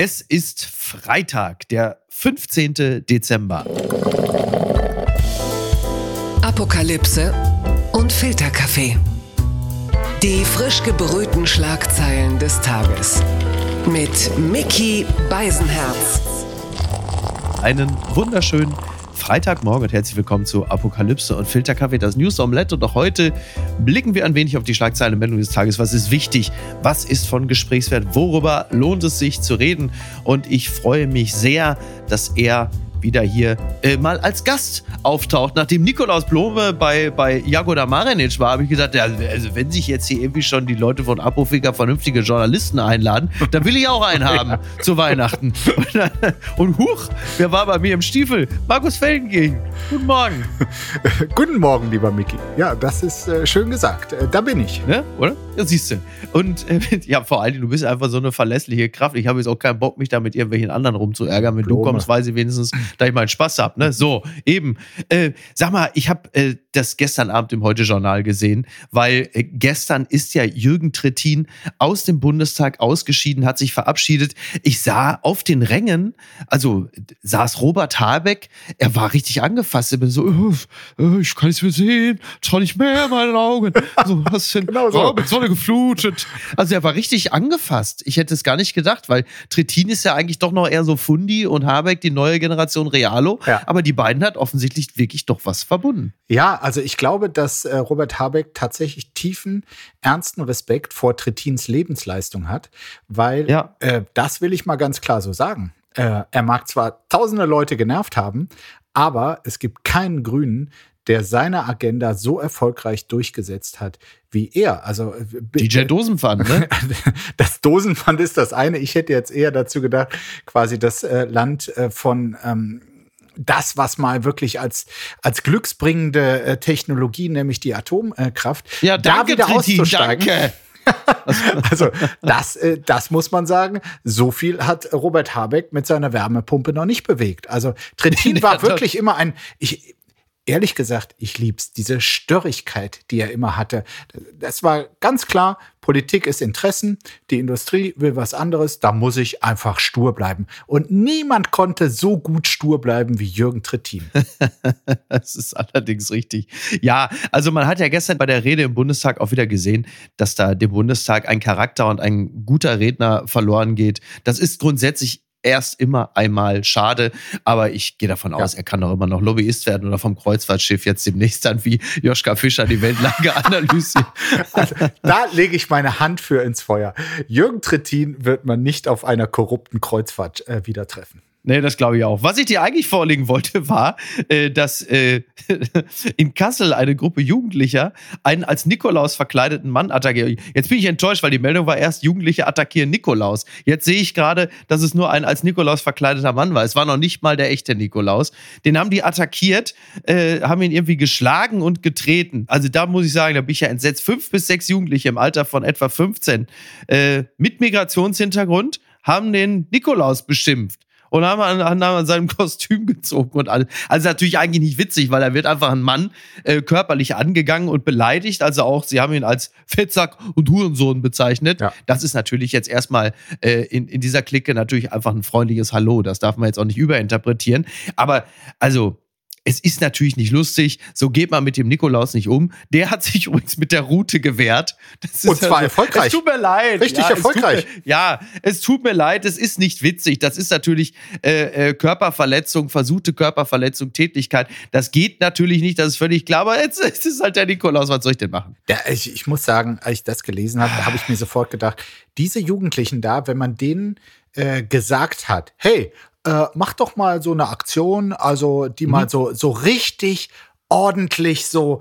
Es ist Freitag, der 15. Dezember. Apokalypse und Filterkaffee. Die frisch gebrühten Schlagzeilen des Tages. Mit Mickey Beisenherz. Einen wunderschönen Freitagmorgen und herzlich willkommen zu Apokalypse und Filterkaffee, das News Omelette. Und auch heute blicken wir ein wenig auf die Schlagzeilen und Meldungen des Tages. Was ist wichtig? Was ist von Gesprächswert? Worüber lohnt es sich zu reden? Und ich freue mich sehr, dass er wieder hier äh, mal als Gast auftaucht. Nachdem Nikolaus Blome bei, bei Jagoda Marinic war, habe ich gesagt, ja, also wenn sich jetzt hier irgendwie schon die Leute von Apofika vernünftige Journalisten einladen, dann will ich auch einen haben zu Weihnachten. Und, und huch, wer war bei mir im Stiefel? Markus Feldenkirchen. Guten Morgen. Guten Morgen, lieber Micky. Ja, das ist äh, schön gesagt. Äh, da bin ich. Ne? Oder? Ja, siehst du. Und äh, ja, vor allem, du bist einfach so eine verlässliche Kraft. Ich habe jetzt auch keinen Bock, mich da mit irgendwelchen anderen rumzuärgern. Wenn Blome. du kommst, weiß ich wenigstens, da ich meinen Spaß habe. Ne? So, eben. Äh, sag mal, ich habe äh, das gestern Abend im Heute-Journal gesehen, weil äh, gestern ist ja Jürgen Trittin aus dem Bundestag ausgeschieden, hat sich verabschiedet. Ich sah auf den Rängen, also saß Robert Habeck, er war richtig angefasst. Er bin so, äh, ich kann es mehr sehen, schau nicht mehr in meinen Augen. So, was denn? genau so. Oh, Sonne geflutet. Also er war richtig angefasst. Ich hätte es gar nicht gedacht, weil Trittin ist ja eigentlich doch noch eher so Fundi und Habeck die neue Generation Realo. Ja. Aber die beiden hat offensichtlich wirklich doch was verbunden. Ja, also ich glaube, dass äh, Robert Habeck tatsächlich tiefen, ernsten Respekt vor Trittins Lebensleistung hat, weil ja. äh, das will ich mal ganz klar so sagen. Äh, er mag zwar tausende Leute genervt haben, aber es gibt keinen Grünen, der seine Agenda so erfolgreich durchgesetzt hat wie er. Also äh, DJ Dosenpfand, ne? Das Dosenpfand ist das eine. Ich hätte jetzt eher dazu gedacht, quasi das äh, Land äh, von ähm, das, was mal wirklich als, als glücksbringende äh, Technologie, nämlich die Atomkraft, ja, danke, da wieder Trittin, auszusteigen. Danke. also das, äh, das muss man sagen. So viel hat Robert Habeck mit seiner Wärmepumpe noch nicht bewegt. Also Trittin war wirklich immer ein, ich, ehrlich gesagt, ich lieb's. Diese Störrigkeit, die er immer hatte. Das war ganz klar, Politik ist Interessen, die Industrie will was anderes, da muss ich einfach stur bleiben. Und niemand konnte so gut stur bleiben wie Jürgen Trittin. das ist allerdings richtig. Ja, also man hat ja gestern bei der Rede im Bundestag auch wieder gesehen, dass da dem Bundestag ein Charakter und ein guter Redner verloren geht. Das ist grundsätzlich erst immer einmal schade, aber ich gehe davon aus, ja. er kann doch immer noch Lobbyist werden oder vom Kreuzfahrtschiff jetzt demnächst dann wie Joschka Fischer die Weltlage analysieren. Also, da lege ich meine Hand für ins Feuer. Jürgen Trittin wird man nicht auf einer korrupten Kreuzfahrt äh, wieder treffen. Nee, das glaube ich auch. Was ich dir eigentlich vorlegen wollte, war, äh, dass äh, in Kassel eine Gruppe Jugendlicher einen als Nikolaus verkleideten Mann attackiert. Jetzt bin ich enttäuscht, weil die Meldung war erst, Jugendliche attackieren Nikolaus. Jetzt sehe ich gerade, dass es nur ein als Nikolaus verkleideter Mann war. Es war noch nicht mal der echte Nikolaus. Den haben die attackiert, äh, haben ihn irgendwie geschlagen und getreten. Also da muss ich sagen, da bin ich ja entsetzt. Fünf bis sechs Jugendliche im Alter von etwa 15 äh, mit Migrationshintergrund haben den Nikolaus beschimpft und haben an, haben an seinem Kostüm gezogen und alles. Also natürlich eigentlich nicht witzig, weil er wird einfach ein Mann äh, körperlich angegangen und beleidigt. Also auch, sie haben ihn als Fettsack und Hurensohn bezeichnet. Ja. Das ist natürlich jetzt erstmal äh, in, in dieser Clique natürlich einfach ein freundliches Hallo. Das darf man jetzt auch nicht überinterpretieren. Aber also es ist natürlich nicht lustig, so geht man mit dem Nikolaus nicht um. Der hat sich übrigens mit der Route gewehrt. Und zwar also, erfolgreich. Es tut mir leid. Richtig ja, erfolgreich. Es mir, ja, es tut mir leid, es ist nicht witzig. Das ist natürlich äh, äh, Körperverletzung, versuchte Körperverletzung, Tätigkeit. Das geht natürlich nicht, das ist völlig klar, aber jetzt, jetzt ist halt der Nikolaus, was soll ich denn machen? Ja, ich, ich muss sagen, als ich das gelesen habe, habe ich mir sofort gedacht, diese Jugendlichen da, wenn man denen äh, gesagt hat, hey, äh, mach doch mal so eine Aktion, also die mhm. mal so, so richtig ordentlich so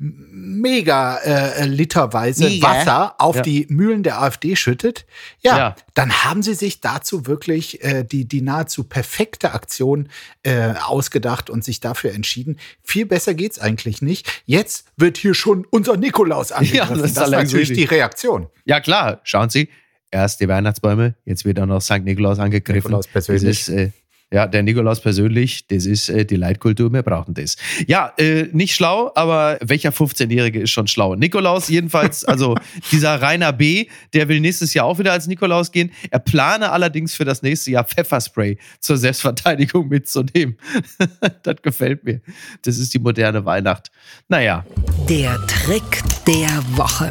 mega äh, literweise mega. Wasser auf ja. die Mühlen der AfD schüttet, ja, ja, dann haben sie sich dazu wirklich äh, die, die nahezu perfekte Aktion äh, ausgedacht und sich dafür entschieden. Viel besser geht's eigentlich nicht. Jetzt wird hier schon unser Nikolaus angegriffen. Ja, das, das ist natürlich die Reaktion. Ja, klar. Schauen Sie, erst die Weihnachtsbäume, jetzt wird auch noch St. Nikolaus angegriffen. Nikolaus persönlich. Dieses, äh, Ja, der Nikolaus persönlich, das ist äh, die Leitkultur, wir brauchen das. Ja, äh, nicht schlau, aber welcher 15-Jährige ist schon schlau? Nikolaus jedenfalls, also dieser Rainer B., der will nächstes Jahr auch wieder als Nikolaus gehen. Er plane allerdings für das nächste Jahr Pfefferspray zur Selbstverteidigung mitzunehmen. das gefällt mir. Das ist die moderne Weihnacht. Naja. Der Trick der Woche.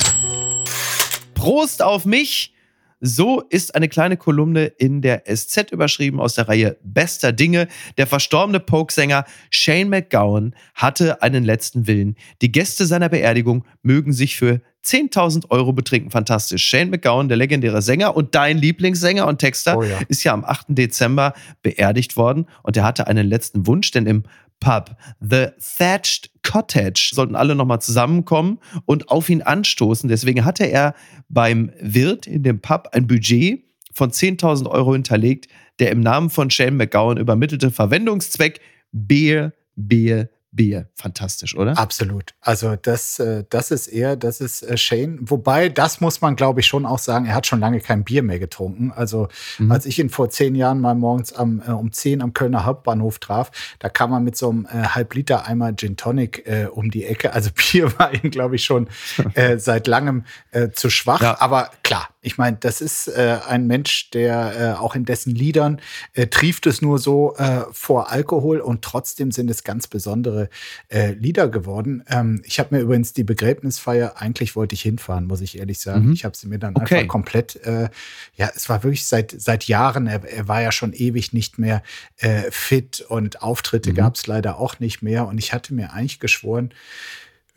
Prost auf mich! So ist eine kleine Kolumne in der SZ überschrieben aus der Reihe Bester Dinge. Der verstorbene Pokesänger Shane McGowan hatte einen letzten Willen. Die Gäste seiner Beerdigung mögen sich für 10.000 Euro betrinken. Fantastisch. Shane McGowan, der legendäre Sänger und dein Lieblingssänger und Texter, oh ja. ist ja am 8. Dezember beerdigt worden und er hatte einen letzten Wunsch, denn im Pub, The Thatched Cottage, sollten alle nochmal zusammenkommen und auf ihn anstoßen. Deswegen hatte er beim Wirt in dem Pub ein Budget von 10.000 Euro hinterlegt, der im Namen von Shane McGowan übermittelte Verwendungszweck Beer, Beer, Bier. Fantastisch, oder? Absolut. Also das, äh, das ist er, das ist äh, Shane. Wobei, das muss man, glaube ich, schon auch sagen, er hat schon lange kein Bier mehr getrunken. Also mhm. als ich ihn vor zehn Jahren mal morgens am, äh, um zehn am Kölner Hauptbahnhof traf, da kam er mit so einem äh, Halb-Liter-Eimer Gin Tonic äh, um die Ecke. Also Bier war ihm, glaube ich, schon äh, seit langem äh, zu schwach. Ja. Aber klar, ich meine, das ist äh, ein Mensch, der äh, auch in dessen Liedern äh, trieft es nur so äh, vor Alkohol und trotzdem sind es ganz besondere äh, Lieder geworden. Ähm, ich habe mir übrigens die Begräbnisfeier, eigentlich wollte ich hinfahren, muss ich ehrlich sagen. Mhm. Ich habe sie mir dann okay. einfach komplett, äh, ja, es war wirklich seit, seit Jahren, er, er war ja schon ewig nicht mehr äh, fit und Auftritte mhm. gab es leider auch nicht mehr. Und ich hatte mir eigentlich geschworen,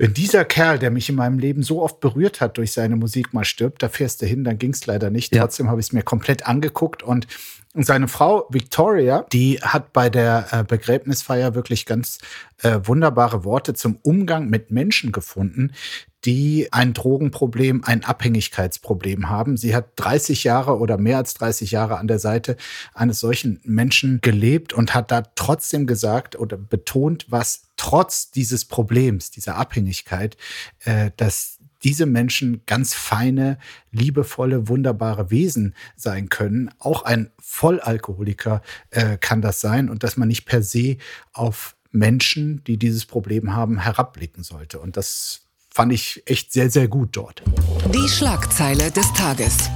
wenn dieser Kerl, der mich in meinem Leben so oft berührt hat durch seine Musik, mal stirbt, da fährst du hin, dann ging es leider nicht. Ja. Trotzdem habe ich es mir komplett angeguckt und seine Frau Victoria, die hat bei der äh, Begräbnisfeier wirklich ganz äh, wunderbare Worte zum Umgang mit Menschen gefunden, die ein Drogenproblem, ein Abhängigkeitsproblem haben. Sie hat 30 Jahre oder mehr als 30 Jahre an der Seite eines solchen Menschen gelebt und hat da trotzdem gesagt oder betont, was trotz dieses Problems, dieser Abhängigkeit, äh, dass diese Menschen ganz feine, liebevolle, wunderbare Wesen sein können. Auch ein Vollalkoholiker äh, kann das sein und dass man nicht per se auf Menschen, die dieses Problem haben, herabblicken sollte. Und das fand ich echt sehr, sehr gut dort. Die Schlagzeile des Tages.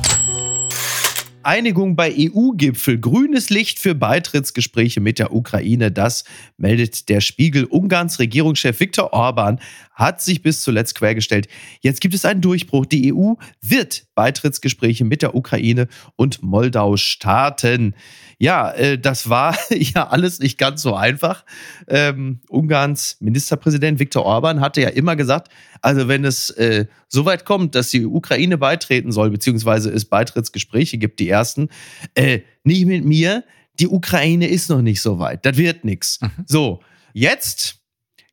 Einigung bei EU-Gipfel. Grünes Licht für Beitrittsgespräche mit der Ukraine. Das meldet der Spiegel. Ungarns Regierungschef Viktor Orban hat sich bis zuletzt quergestellt. Jetzt gibt es einen Durchbruch. Die EU wird Beitrittsgespräche mit der Ukraine und Moldau starten. Ja, äh, das war ja alles nicht ganz so einfach. Ähm, Ungarns Ministerpräsident Viktor Orban hatte ja immer gesagt, also wenn es äh, so weit kommt, dass die Ukraine beitreten soll, beziehungsweise es Beitrittsgespräche gibt, die ersten, äh, nicht mit mir, die Ukraine ist noch nicht so weit. Das wird nichts. Mhm. So, jetzt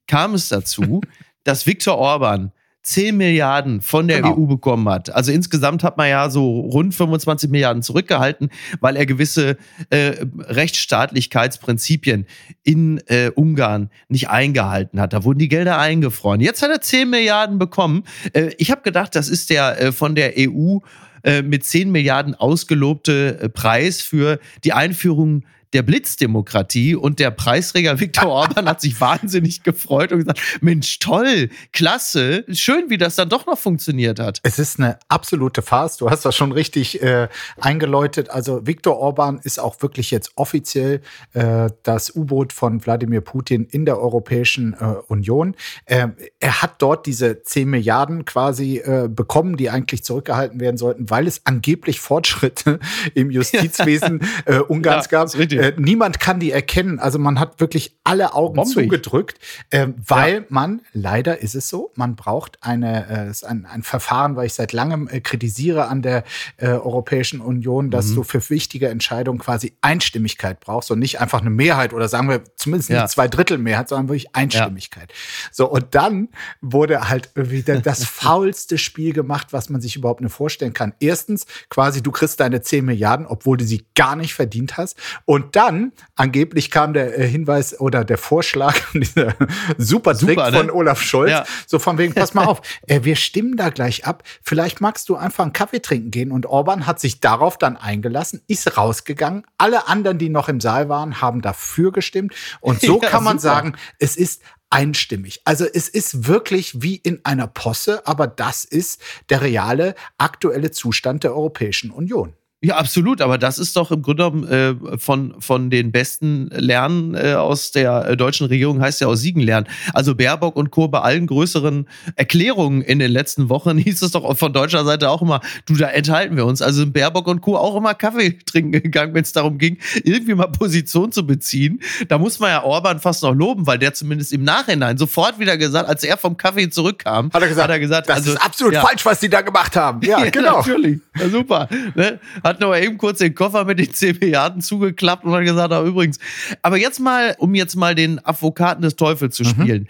kam es dazu, dass Viktor Orban 10 Milliarden von der genau. EU bekommen hat. Also insgesamt hat man ja so rund 25 Milliarden zurückgehalten, weil er gewisse äh, Rechtsstaatlichkeitsprinzipien in äh, Ungarn nicht eingehalten hat. Da wurden die Gelder eingefroren. Jetzt hat er 10 Milliarden bekommen. Äh, ich habe gedacht, das ist der äh, von der EU äh, mit 10 Milliarden ausgelobte äh, Preis für die Einführung der Blitzdemokratie und der Preisträger Viktor Orban hat sich wahnsinnig gefreut und gesagt, Mensch, toll, klasse, schön, wie das dann doch noch funktioniert hat. Es ist eine absolute Farce, du hast das schon richtig äh, eingeläutet. Also Viktor Orban ist auch wirklich jetzt offiziell äh, das U-Boot von Wladimir Putin in der Europäischen äh, Union. Ähm, er hat dort diese 10 Milliarden quasi äh, bekommen, die eigentlich zurückgehalten werden sollten, weil es angeblich Fortschritte im Justizwesen äh, Ungarns ja, gab. Äh, niemand kann die erkennen. Also man hat wirklich alle Augen Bombig. zugedrückt, äh, weil ja. man, leider ist es so, man braucht eine, äh, ein, ein Verfahren, weil ich seit langem äh, kritisiere an der äh, Europäischen Union, dass mhm. du für wichtige Entscheidungen quasi Einstimmigkeit brauchst und nicht einfach eine Mehrheit oder sagen wir zumindest nicht ja. zwei Drittel Mehrheit, sondern wirklich Einstimmigkeit. Ja. So, und dann wurde halt wieder das faulste Spiel gemacht, was man sich überhaupt nur vorstellen kann. Erstens, quasi, du kriegst deine 10 Milliarden, obwohl du sie gar nicht verdient hast. Und Und dann, angeblich kam der äh, Hinweis oder der Vorschlag, dieser super Trick Super, ne? von Olaf Scholz, Ja. so von wegen, pass mal auf, äh, wir stimmen da gleich ab. Vielleicht magst du einfach einen Kaffee trinken gehen. Und Orban hat sich darauf dann eingelassen, ist rausgegangen. Alle anderen, die noch im Saal waren, haben dafür gestimmt. Und so Ja, kann man super. sagen, es ist einstimmig. Also es ist wirklich wie in einer Posse, aber das ist der reale aktuelle Zustand der Europäischen Union. Ja, absolut, aber das ist doch im Grunde genommen äh, von, von den besten Lernen äh, aus der äh, deutschen Regierung, heißt ja aus Siegen lernen. Also Baerbock und Co. bei allen größeren Erklärungen in den letzten Wochen hieß es doch von deutscher Seite auch immer, du, da enthalten wir uns. Also sind Baerbock und Co. auch immer Kaffee trinken gegangen, wenn es darum ging, irgendwie mal Position zu beziehen. Da muss man ja Orban fast noch loben, weil der zumindest im Nachhinein sofort wieder gesagt, als er vom Kaffee zurückkam, Hat er gesagt, hat er gesagt das also, ist absolut ja. falsch, was die da gemacht haben. Ja, genau. natürlich. Ja, super. Ne? Hat noch mal eben kurz den Koffer mit den 10 Milliarden zugeklappt und hat gesagt, ah, übrigens. Aber jetzt mal, um jetzt mal den Advokaten des Teufels Mhm. zu spielen.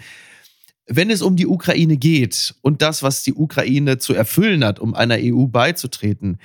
Wenn es um die Ukraine geht und das, was die Ukraine zu erfüllen hat, um einer EU beizutreten,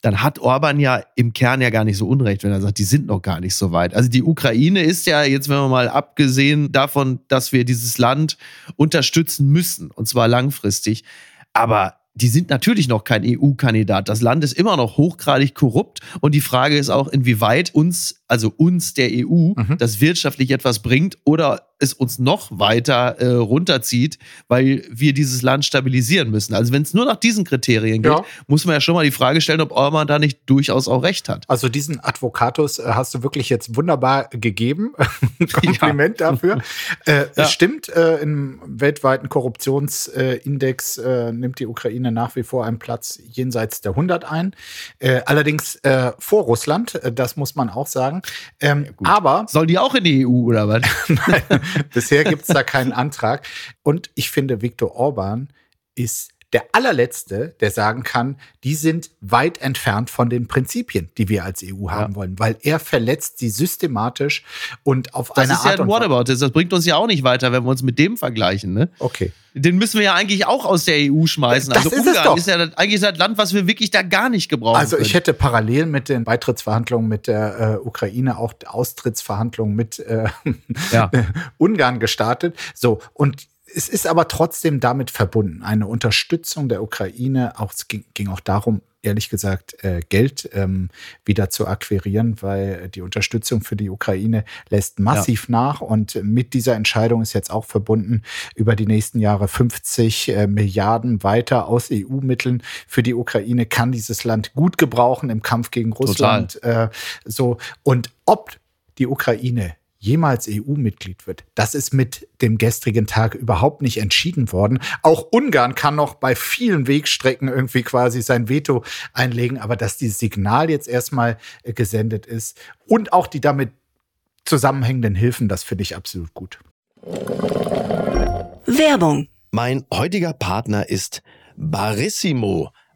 dann hat Orban ja im Kern ja gar nicht so unrecht, wenn er sagt, die sind noch gar nicht so weit. Also die Ukraine ist ja jetzt, wenn wir mal abgesehen davon, dass wir dieses Land unterstützen müssen, und zwar langfristig, aber die sind natürlich noch kein EU-Kandidat. Das Land ist immer noch hochgradig korrupt und die Frage ist auch, inwieweit uns, also uns der EU, Mhm. das wirtschaftlich etwas bringt oder es uns noch weiter äh, runterzieht, weil wir dieses Land stabilisieren müssen. Also wenn es nur nach diesen Kriterien geht, Ja. muss man ja schon mal die Frage stellen, ob Orban da nicht durchaus auch recht hat. Also diesen Advocatus äh, hast du wirklich jetzt wunderbar gegeben. Kompliment dafür. Äh, Ja. Es stimmt, äh, im weltweiten Korruptionsindex äh, nimmt die Ukraine nach wie vor einen Platz jenseits der 100 ein. Äh, allerdings äh, vor Russland, äh, das muss man auch sagen. Ähm, aber Soll die auch in die EU oder was? Bisher gibt es da keinen Antrag. Und ich finde, Viktor Orban ist der allerletzte, der sagen kann, die sind weit entfernt von den Prinzipien, die wir als EU haben wollen, weil er verletzt sie systematisch und auf Das eine ist ja Art ein. Whataboutism. Das bringt uns ja auch nicht weiter, wenn wir uns mit dem vergleichen. Ne? Okay. Den müssen wir ja eigentlich auch aus der EU schmeißen. Das also ist Ungarn ist ja das- eigentlich das Land, was wir wirklich da gar nicht gebrauchen Also ich können. hätte parallel mit den Beitrittsverhandlungen mit der äh, Ukraine auch Austrittsverhandlungen mit äh, Ja. Ungarn gestartet. So, und es ist aber trotzdem damit verbunden, eine Unterstützung der Ukraine. Auch, es ging, ging auch darum, ehrlich gesagt, äh, Geld ähm, wieder zu akquirieren, weil die Unterstützung für die Ukraine lässt massiv nach. Und mit dieser Entscheidung ist jetzt auch verbunden, über die nächsten Jahre 50 äh, Milliarden weiter aus EU-Mitteln für die Ukraine kann dieses Land gut gebrauchen im Kampf gegen Russland. Äh, so und ob die Ukraine jemals EU-Mitglied wird, das ist mit dem gestrigen Tag überhaupt nicht entschieden worden. Auch Ungarn kann noch bei vielen Wegstrecken irgendwie quasi sein Veto einlegen, aber dass dieses Signal jetzt erstmal äh, gesendet ist und auch die damit zusammenhängenden Hilfen, das finde ich absolut gut. Werbung. Mein heutiger Partner ist Barissimo,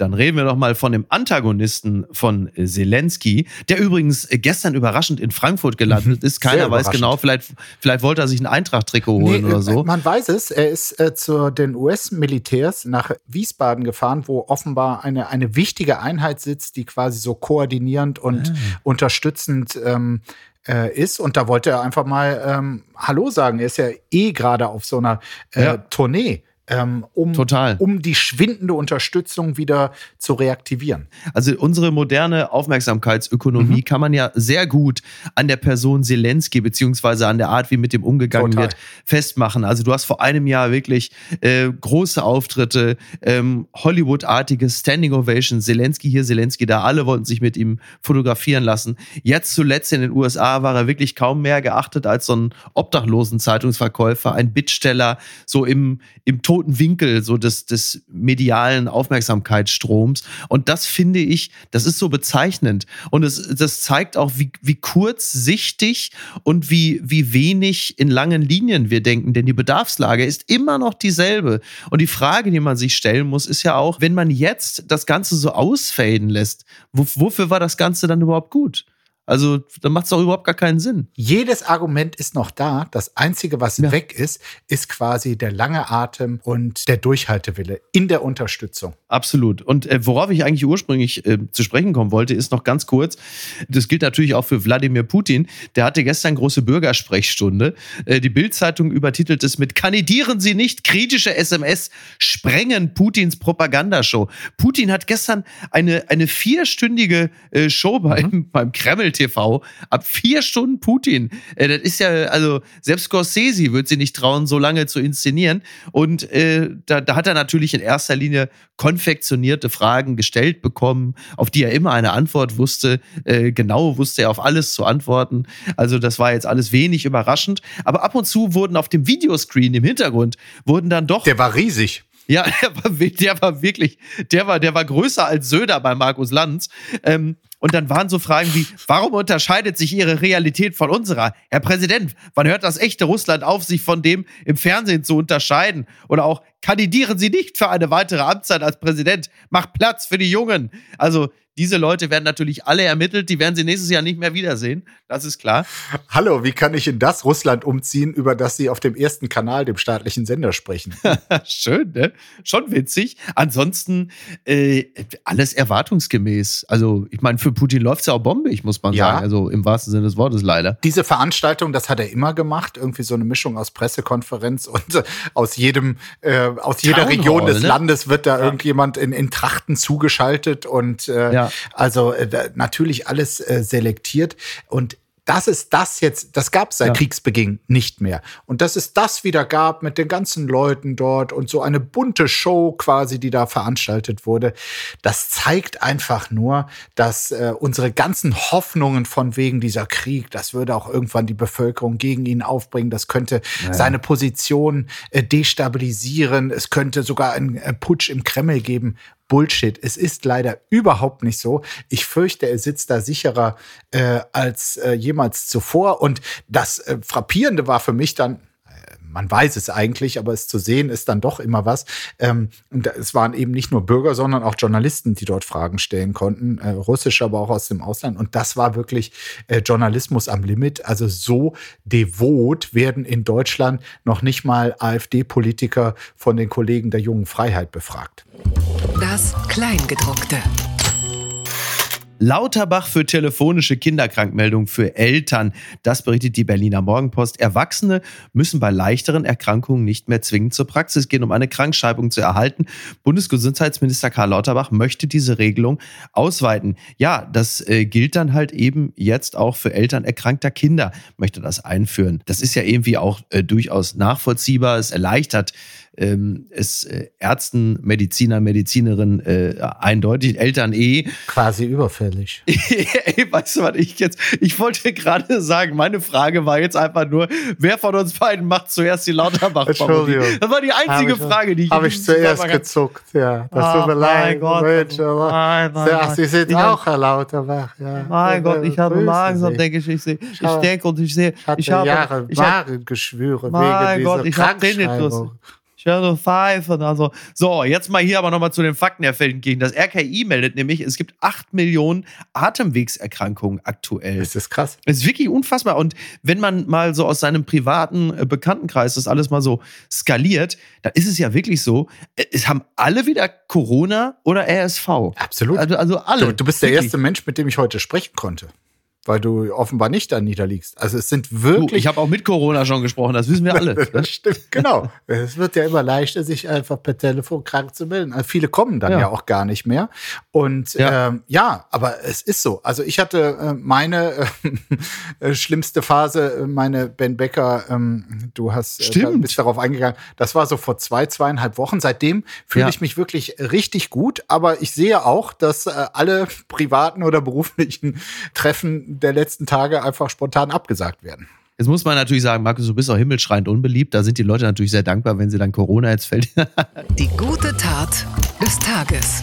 Dann reden wir doch mal von dem Antagonisten von äh, Zelensky, der übrigens äh, gestern überraschend in Frankfurt gelandet ist. Keiner weiß genau, vielleicht, vielleicht wollte er sich ein Eintracht-Trikot holen Nee, oder äh, so. Man weiß es, er ist äh, zu den US-Militärs nach Wiesbaden gefahren, wo offenbar eine, eine wichtige Einheit sitzt, die quasi so koordinierend und Ah. unterstützend ähm, äh, ist. Und da wollte er einfach mal ähm, Hallo sagen. Er ist ja eh gerade auf so einer äh, Ja. Tournee. Ähm, um, Total. um die schwindende Unterstützung wieder zu reaktivieren. Also unsere moderne Aufmerksamkeitsökonomie Mhm. kann man ja sehr gut an der Person Zelensky beziehungsweise an der Art, wie mit dem umgegangen Total. wird, festmachen. Also du hast vor einem Jahr wirklich äh, große Auftritte, ähm, Hollywood-artige Standing Ovation, Zelensky hier, Zelensky da, alle wollten sich mit ihm fotografieren lassen. Jetzt zuletzt in den USA war er wirklich kaum mehr geachtet als so ein obdachlosen Zeitungsverkäufer, ein Bittsteller, so im, im toten Winkel so des, des medialen Aufmerksamkeitsstroms. Und das finde ich, das ist so bezeichnend. Und es, das zeigt auch, wie, wie kurzsichtig und wie, wie wenig in langen Linien wir denken. Denn die Bedarfslage ist immer noch dieselbe. Und die Frage, die man sich stellen muss, ist ja auch, wenn man jetzt das Ganze so ausfaden lässt, wo, wofür war das Ganze dann überhaupt gut? Also, dann macht es doch überhaupt gar keinen Sinn. Jedes Argument ist noch da. Das Einzige, was Ja. weg ist, ist quasi der lange Atem und der Durchhaltewille in der Unterstützung. Absolut. Und äh, worauf ich eigentlich ursprünglich äh, zu sprechen kommen wollte, ist noch ganz kurz, das gilt natürlich auch für Wladimir Putin. Der hatte gestern große Bürgersprechstunde. Äh, die Bild-Zeitung übertitelt es mit Kandidieren Sie nicht, kritische SMS sprengen Putins Propagandashow. Putin hat gestern eine, eine vierstündige äh, Show beim, beim Kreml TV. Ab vier Stunden Putin. Äh, das ist ja, also selbst Scorsese wird sie nicht trauen, so lange zu inszenieren. Und äh, da, da hat er natürlich in erster Linie konfektionierte Fragen gestellt bekommen, auf die er immer eine Antwort wusste. Äh, genau wusste er auf alles zu antworten. Also das war jetzt alles wenig überraschend. Aber ab und zu wurden auf dem Videoscreen im Hintergrund wurden dann doch Der war riesig. ja, der war, der war wirklich, der war, der war größer als Söder bei Markus Lanz. Ähm, und dann waren so Fragen wie, warum unterscheidet sich Ihre Realität von unserer? Herr Präsident, wann hört das echte Russland auf, sich von dem im Fernsehen zu unterscheiden? Oder auch, kandidieren Sie nicht für eine weitere Amtszeit als Präsident. Mach Platz für die Jungen. Also, diese Leute werden natürlich alle ermittelt, die werden sie nächstes Jahr nicht mehr wiedersehen. Das ist klar. Hallo, wie kann ich in das Russland umziehen, über das Sie auf dem ersten Kanal, dem staatlichen Sender, sprechen? Schön, ne? Schon witzig. Ansonsten äh, alles erwartungsgemäß. Also, ich meine, für Putin läuft's ja auch bombig, muss man Ja. sagen. Also im wahrsten Sinne des Wortes leider. Diese Veranstaltung, das hat er immer gemacht, irgendwie so eine Mischung aus Pressekonferenz und äh, aus jedem, äh, aus jeder Region des ne? Landes wird da irgendjemand in, in Trachten zugeschaltet und äh, Ja. Also äh, natürlich alles äh, selektiert und das ist das jetzt, das gab es seit Ja. Kriegsbeginn nicht mehr. Und dass es das wieder gab mit den ganzen Leuten dort und so eine bunte Show quasi, die da veranstaltet wurde, das zeigt einfach nur, dass äh, unsere ganzen Hoffnungen von wegen dieser Krieg, das würde auch irgendwann die Bevölkerung gegen ihn aufbringen, das könnte seine Position äh, destabilisieren, es könnte sogar einen äh, Putsch im Kreml geben. Bullshit. Es ist leider überhaupt nicht so. Ich fürchte, er sitzt da sicherer äh, als äh, jemals zuvor. Und das äh, Frappierende war für mich dann, man weiß es eigentlich, aber es zu sehen ist dann doch immer was. Ähm, und es waren eben nicht nur Bürger, sondern auch Journalisten, die dort Fragen stellen konnten, äh, russisch, aber auch aus dem Ausland. Und das war wirklich äh, Journalismus am Limit. Also so devot werden in Deutschland noch nicht mal AfD-Politiker von den Kollegen der jungen Freiheit befragt. Das Kleingedruckte. Lauterbach für telefonische Kinderkrankmeldung für Eltern. Das berichtet die Berliner Morgenpost. Erwachsene müssen bei leichteren Erkrankungen nicht mehr zwingend zur Praxis gehen, um eine Krankschreibung zu erhalten. Bundesgesundheitsminister Karl Lauterbach möchte diese Regelung ausweiten. Ja, das äh, gilt dann halt eben jetzt auch für Eltern erkrankter Kinder, möchte das einführen. Das ist ja irgendwie auch äh, durchaus nachvollziehbar. Es erleichtert ähm, es äh, Ärzten, Mediziner, Medizinerinnen äh, eindeutig, Eltern eh. Quasi überfällig. Ey, weißt du, was ich jetzt, ich wollte gerade sagen, meine Frage war jetzt einfach nur, wer von uns beiden macht zuerst die lauterbach Entschuldigung. Das war die einzige ich- Frage, die ich Habe ich zuerst gezuckt, ja. Das Ach, tut mir mein leid. Gott. Mensch, aber- Nein, nein, Ach. Sie sind auch Herr Lauterbach, ja. Mein Gott, ich habe langsam, denke ich, ich, sehe, ich denke und ich sehe, Ich hatte ich habe, Jahre Mein wegen Gott, dieser ich. Krankschreibung. So five und dann so. Jetzt mal hier aber nochmal zu den Fakten erfällen gehen. Das RKI meldet nämlich, es gibt acht Millionen Atemwegserkrankungen aktuell. Das ist krass. Das ist wirklich unfassbar. Und wenn man mal so aus seinem privaten äh, Bekanntenkreis das alles mal so skaliert, dann ist es ja wirklich so, äh, es haben alle wieder Corona oder RSV. Absolut. Also, also alle. Du, du bist der Wirklich. erste Mensch, mit dem ich heute sprechen konnte. Weil du offenbar nicht da niederliegst. Also es sind Du, wirklich. ich habe auch mit Corona schon gesprochen, das wissen wir alle. ne? Das stimmt, genau. Es wird ja immer leichter, sich einfach per Telefon krank zu melden. Also viele kommen dann ja, Ja. auch gar nicht mehr. Und ja, ähm, ja aber es ist so. Also ich hatte äh, meine äh, schlimmste Phase, äh, meine Ben Becker, ähm, du hast äh, Stimmt. bist darauf eingegangen. Das war so vor zwei, zweieinhalb Wochen. Seitdem fühle Ja. ich mich wirklich richtig gut. Aber ich sehe auch, dass äh, alle privaten oder beruflichen Treffen der letzten Tage einfach spontan abgesagt werden. Jetzt muss man natürlich sagen, Markus, du bist auch himmelschreiend unbeliebt. Da sind die Leute natürlich sehr dankbar, wenn sie dann Corona jetzt fällt. Die gute Tat des Tages.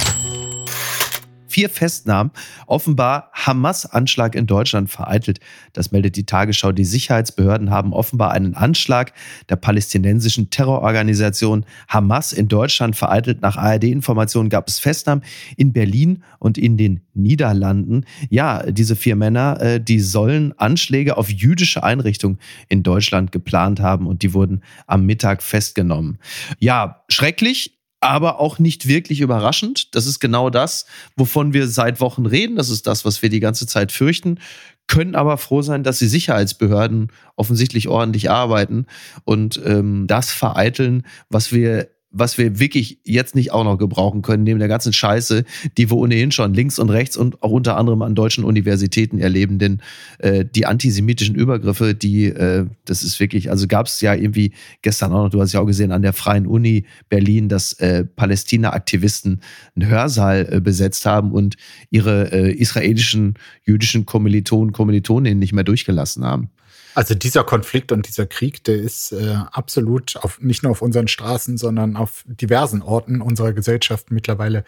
Vier Festnahmen, offenbar Hamas-Anschlag in Deutschland vereitelt. Das meldet die Tagesschau. Die Sicherheitsbehörden haben offenbar einen Anschlag der palästinensischen Terrororganisation Hamas in Deutschland vereitelt. Nach ARD-Informationen gab es Festnahmen in Berlin und in den Niederlanden. Ja, diese vier Männer, äh, die sollen Anschläge auf jüdische Einrichtungen in Deutschland geplant haben und die wurden am Mittag festgenommen. Ja, schrecklich aber auch nicht wirklich überraschend. Das ist genau das, wovon wir seit Wochen reden. Das ist das, was wir die ganze Zeit fürchten. Können aber froh sein, dass die Sicherheitsbehörden offensichtlich ordentlich arbeiten und ähm, das vereiteln, was wir was wir wirklich jetzt nicht auch noch gebrauchen können, neben der ganzen Scheiße, die wir ohnehin schon links und rechts und auch unter anderem an deutschen Universitäten erleben. Denn äh, die antisemitischen Übergriffe, die, äh, das ist wirklich, also gab es ja irgendwie gestern auch noch, du hast ja auch gesehen, an der Freien Uni Berlin, dass äh, Palästina-Aktivisten einen Hörsaal äh, besetzt haben und ihre äh, israelischen jüdischen Kommilitonen, Kommilitoninnen nicht mehr durchgelassen haben. Also dieser Konflikt und dieser Krieg, der ist äh, absolut auf, nicht nur auf unseren Straßen, sondern auf diversen Orten unserer Gesellschaft mittlerweile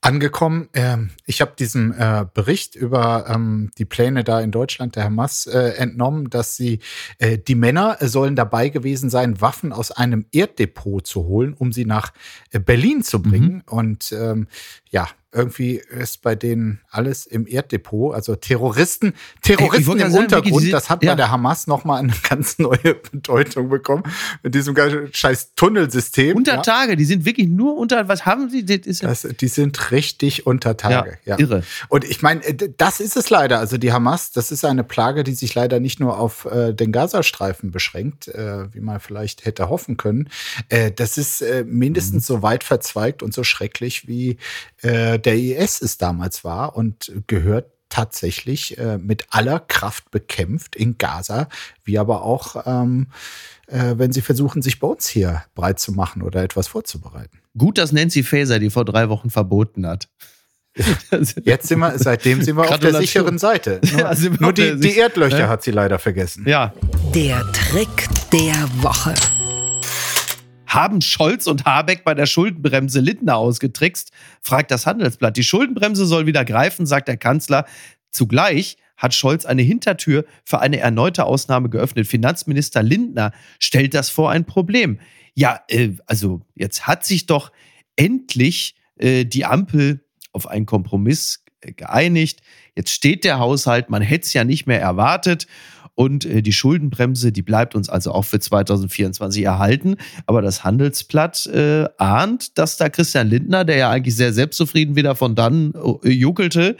angekommen. Ähm, ich habe diesen äh, Bericht über ähm, die Pläne da in Deutschland der Hamas äh, entnommen, dass sie äh, die Männer sollen dabei gewesen sein, Waffen aus einem Erddepot zu holen, um sie nach äh, Berlin zu bringen. Und ähm, ja, irgendwie ist bei denen alles im Erddepot, also Terroristen, Terroristen wollte im sagen, Untergrund, das hat ja. bei der Hamas nochmal eine ganz neue Bedeutung bekommen mit diesem ganzen scheiß Tunnelsystem. Unter ja. Tage, die sind wirklich nur unter, was haben sie? Das Das, die sind richtig unter Tage. Ja, irre. Und ich meine, äh, das ist es leider. Also die Hamas, das ist eine Plage, die sich leider nicht nur auf äh, den Gazastreifen beschränkt, äh, wie man vielleicht hätte hoffen können. Äh, das ist äh, mindestens so weit verzweigt und so schrecklich, wie äh, der IS es damals war und gehört tatsächlich äh, mit aller Kraft bekämpft in Gaza, wie aber auch, ähm, äh, wenn sie versuchen, sich bei uns hier breit zu machen oder etwas vorzubereiten. Gut, dass Nancy Faeser die vor drei Wochen verboten hat. Jetzt sind wir, seitdem sind wir auf der sicheren Seite. Nur, Ja, nur die, die Erdlöcher Ja. hat sie leider vergessen. ja. Der Trick der Woche. Haben Scholz und Habeck bei der Schuldenbremse Lindner ausgetrickst? fragt das Handelsblatt. Die Schuldenbremse soll wieder greifen, sagt der Kanzler. Zugleich hat Scholz eine Hintertür für eine erneute Ausnahme geöffnet. Finanzminister Lindner stellt das vor ein Problem. Ja, äh, also jetzt hat sich doch endlich äh, die Ampel auf einen Kompromiss äh, geeinigt. Jetzt steht der Haushalt, man hätte es ja nicht mehr erwartet. Und äh, die Schuldenbremse, die bleibt uns also auch für 2024 erhalten. Aber das Handelsblatt äh, ahnt, dass da Christian Lindner, der ja eigentlich sehr selbstzufrieden wieder von dann äh, juckelte,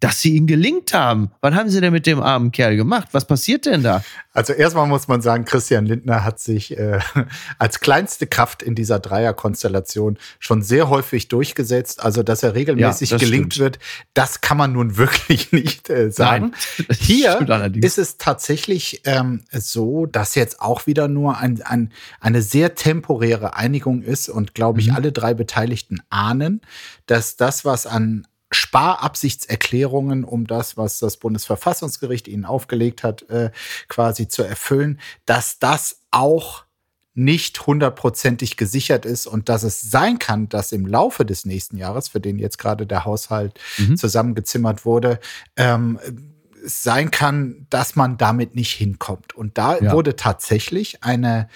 dass sie ihn gelingt haben. Was haben sie denn mit dem armen Kerl gemacht? Was passiert denn da? Also erstmal muss man sagen, Christian Lindner hat sich äh, als kleinste Kraft in dieser Dreierkonstellation schon sehr häufig durchgesetzt. Also, dass er regelmäßig Ja, das gelingt stimmt. wird, das kann man nun wirklich nicht äh, sagen. Nein, Hier ist es tatsächlich ähm, so, dass jetzt auch wieder nur ein, ein, eine sehr temporäre Einigung ist und glaube ich, Mhm. alle drei Beteiligten ahnen, dass das, was an Sparabsichtserklärungen, um das, was das Bundesverfassungsgericht ihnen aufgelegt hat, äh, quasi zu erfüllen, dass das auch nicht hundertprozentig gesichert ist und dass es sein kann, dass im Laufe des nächsten Jahres, für den jetzt gerade der Haushalt Mhm. zusammengezimmert wurde, ähm, es sein kann, dass man damit nicht hinkommt. Und da Ja. wurde tatsächlich eine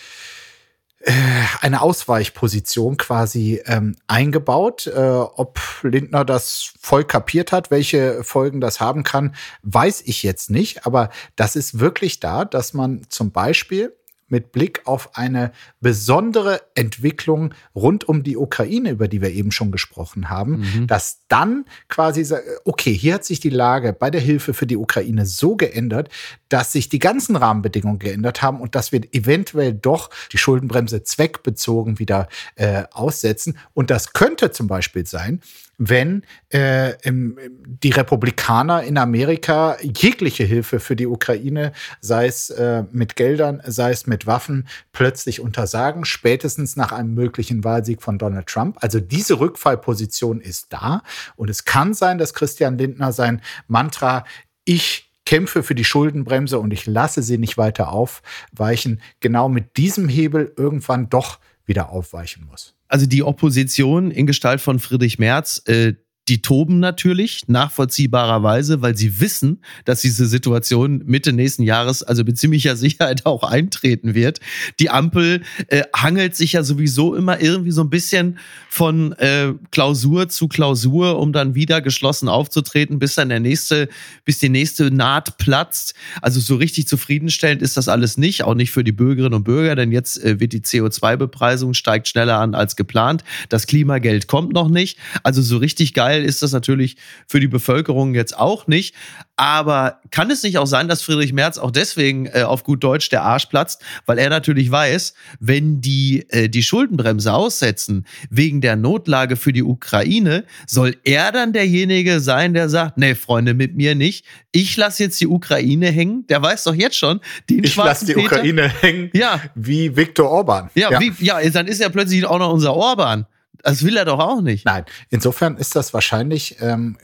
eine Ausweichposition quasi ähm, eingebaut. Äh, ob Lindner das voll kapiert hat, welche Folgen das haben kann, weiß ich jetzt nicht. Aber das ist wirklich da, dass man zum Beispiel mit Blick auf eine besondere Entwicklung rund um die Ukraine, über die wir eben schon gesprochen haben, mhm. dass dann quasi, okay, hier hat sich die Lage bei der Hilfe für die Ukraine so geändert, dass sich die ganzen Rahmenbedingungen geändert haben und dass wir eventuell doch die Schuldenbremse zweckbezogen wieder äh, aussetzen. Und das könnte zum Beispiel sein, wenn äh, im, die Republikaner in Amerika jegliche Hilfe für die Ukraine, sei es äh, mit Geldern, sei es mit Waffen, plötzlich untersagen, spätestens nach einem möglichen Wahlsieg von Donald Trump. Also diese Rückfallposition ist da. Und es kann sein, dass Christian Lindner sein Mantra, ich kämpfe für die Schuldenbremse und ich lasse sie nicht weiter aufweichen, genau mit diesem Hebel irgendwann doch wieder aufweichen muss. Also die Opposition in Gestalt von Friedrich Merz, äh, die toben natürlich nachvollziehbarerweise, weil sie wissen, dass diese Situation Mitte nächsten Jahres also mit ziemlicher Sicherheit auch eintreten wird. Die Ampel äh, hangelt sich ja sowieso immer irgendwie so ein bisschen von äh, Klausur zu Klausur, um dann wieder geschlossen aufzutreten, bis dann der nächste, bis die nächste Naht platzt. Also so richtig zufriedenstellend ist das alles nicht, auch nicht für die Bürgerinnen und Bürger, denn jetzt äh, wird die CO2-Bepreisung steigt schneller an als geplant. Das Klimageld kommt noch nicht. Also so richtig geil geil ist das natürlich für die Bevölkerung jetzt auch nicht. Aber kann es nicht auch sein, dass Friedrich Merz auch deswegen äh, auf gut Deutsch der Arsch platzt, weil er natürlich weiß, wenn die äh, die Schuldenbremse aussetzen wegen der Notlage für die Ukraine, soll er dann derjenige sein, der sagt, nee, Freunde, mit mir nicht. Ich lasse jetzt die Ukraine hängen. Der weiß doch jetzt schon, den Ich lasse die Peter, Ukraine hängen. Ja. Wie Viktor Orban. Ja, ja. Wie, ja, dann ist er plötzlich auch noch unser Orban. Das will er doch auch nicht. Nein, insofern ist das wahrscheinlich, ähm,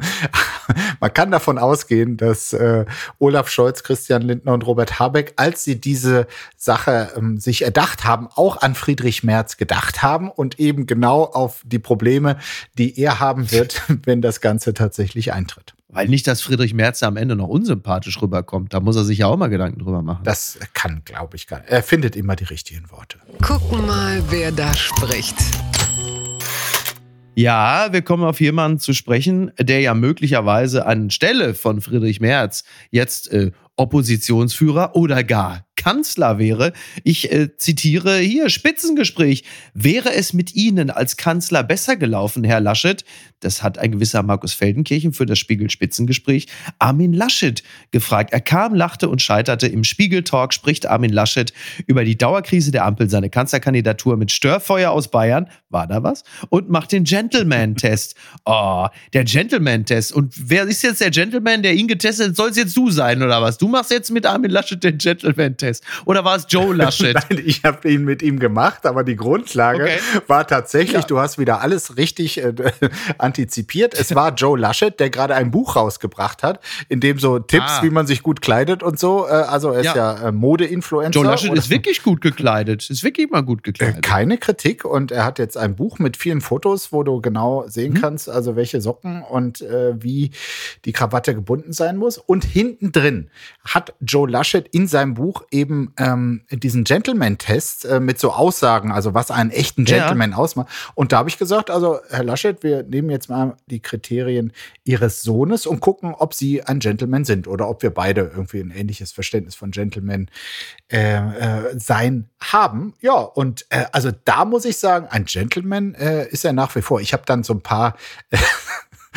man kann davon ausgehen, dass äh, Olaf Scholz, Christian Lindner und Robert Habeck, als sie diese Sache ähm, sich erdacht haben, auch an Friedrich Merz gedacht haben und eben genau auf die Probleme, die er haben wird, wenn das Ganze tatsächlich eintritt. Weil nicht, dass Friedrich Merz am Ende noch unsympathisch rüberkommt. Da muss er sich ja auch mal Gedanken drüber machen. Das kann, glaube ich, gar nicht. Er findet immer die richtigen Worte. Gucken mal, wer da spricht. Ja, wir kommen auf jemanden zu sprechen, der ja möglicherweise anstelle von Friedrich Merz jetzt äh, Oppositionsführer oder gar Kanzler wäre. Ich äh, zitiere hier Spitzengespräch. Wäre es mit Ihnen als Kanzler besser gelaufen, Herr Laschet? Das hat ein gewisser Markus Feldenkirchen für das Spiegel Spitzengespräch Armin Laschet gefragt. Er kam, lachte und scheiterte. Im Spiegel Talk spricht Armin Laschet über die Dauerkrise der Ampel, seine Kanzlerkandidatur mit Störfeuer aus Bayern. War da was? Und macht den Gentleman-Test. Oh, der Gentleman-Test. Und wer ist jetzt der Gentleman, der ihn getestet hat? Soll es jetzt du sein oder was? Du machst jetzt mit Armin Laschet den Gentleman-Test. Laschet? Oder war es Joe Laschet? Nein, ich habe ihn mit ihm gemacht, aber die Grundlage okay. war tatsächlich, ja. du hast wieder alles richtig äh, antizipiert. Es war Joe Laschet, der gerade ein Buch rausgebracht hat, in dem so Tipps, ah. wie man sich gut kleidet und so. Äh, also er ist ja, ja äh, Mode-Influencer. Joe Laschet ist wirklich gut gekleidet. Ist wirklich mal gut gekleidet. Äh, keine Kritik und er hat jetzt ein Buch mit vielen Fotos, wo du genau sehen mhm. kannst, also welche Socken und äh, wie die Krawatte gebunden sein muss. Und hinten drin hat Joe Laschet in seinem Buch eben ähm, diesen Gentleman-Test äh, mit so Aussagen, also was einen echten Gentleman ja. ausmacht. Und da habe ich gesagt, also Herr Laschet, wir nehmen jetzt mal die Kriterien Ihres Sohnes und gucken, ob Sie ein Gentleman sind oder ob wir beide irgendwie ein ähnliches Verständnis von Gentleman äh, äh, sein haben. Ja, und äh, also da muss ich sagen, ein Gentleman äh, ist er nach wie vor. Ich habe dann so ein paar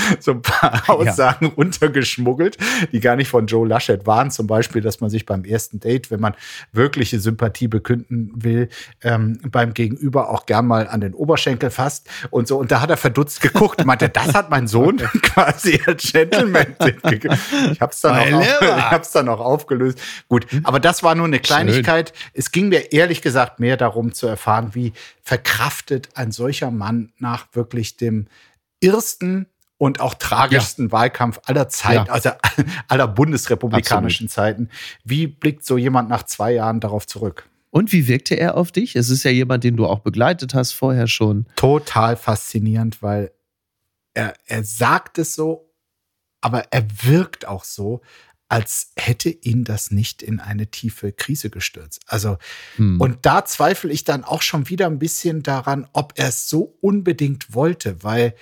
so ein paar Aussagen ja. untergeschmuggelt, die gar nicht von Joe Laschet waren. Zum Beispiel, dass man sich beim ersten Date, wenn man wirkliche Sympathie bekünden will, ähm, beim Gegenüber auch gern mal an den Oberschenkel fasst und so. Und da hat er verdutzt geguckt und meinte, das hat mein Sohn quasi als Gentleman. Ich hab's dann, auch, ich hab's dann auch aufgelöst. Gut, aber das war nur eine Kleinigkeit. Schön. Es ging mir ehrlich gesagt mehr darum zu erfahren, wie verkraftet ein solcher Mann nach wirklich dem ersten und auch tragischsten ja. Wahlkampf aller Zeiten, ja. also aller bundesrepublikanischen Absolut. Zeiten. Wie blickt so jemand nach zwei Jahren darauf zurück? Und wie wirkte er auf dich? Es ist ja jemand, den du auch begleitet hast vorher schon. Total faszinierend, weil er, er sagt es so, aber er wirkt auch so, als hätte ihn das nicht in eine tiefe Krise gestürzt. Also, hm. und da zweifle ich dann auch schon wieder ein bisschen daran, ob er es so unbedingt wollte, weil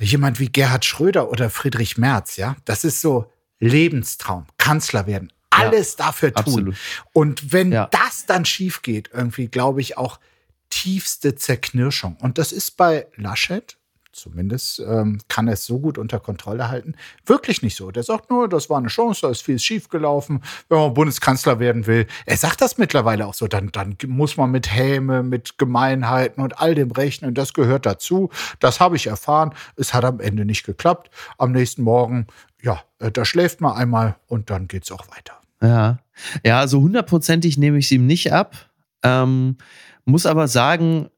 jemand wie Gerhard Schröder oder Friedrich Merz, ja, das ist so Lebenstraum, Kanzler werden, alles ja, dafür tun. Absolut. Und wenn ja. das dann schief geht, irgendwie glaube ich auch tiefste Zerknirschung. Und das ist bei Laschet zumindest ähm, kann er es so gut unter Kontrolle halten. Wirklich nicht so. Der sagt nur, das war eine Chance, da ist viel schiefgelaufen, wenn man Bundeskanzler werden will. Er sagt das mittlerweile auch so, dann, dann muss man mit Häme, mit Gemeinheiten und all dem rechnen. Das gehört dazu. Das habe ich erfahren. Es hat am Ende nicht geklappt. Am nächsten Morgen, ja, äh, da schläft man einmal und dann geht es auch weiter. Ja, ja, so hundertprozentig nehme ich es ihm nicht ab. Ähm, muss aber sagen,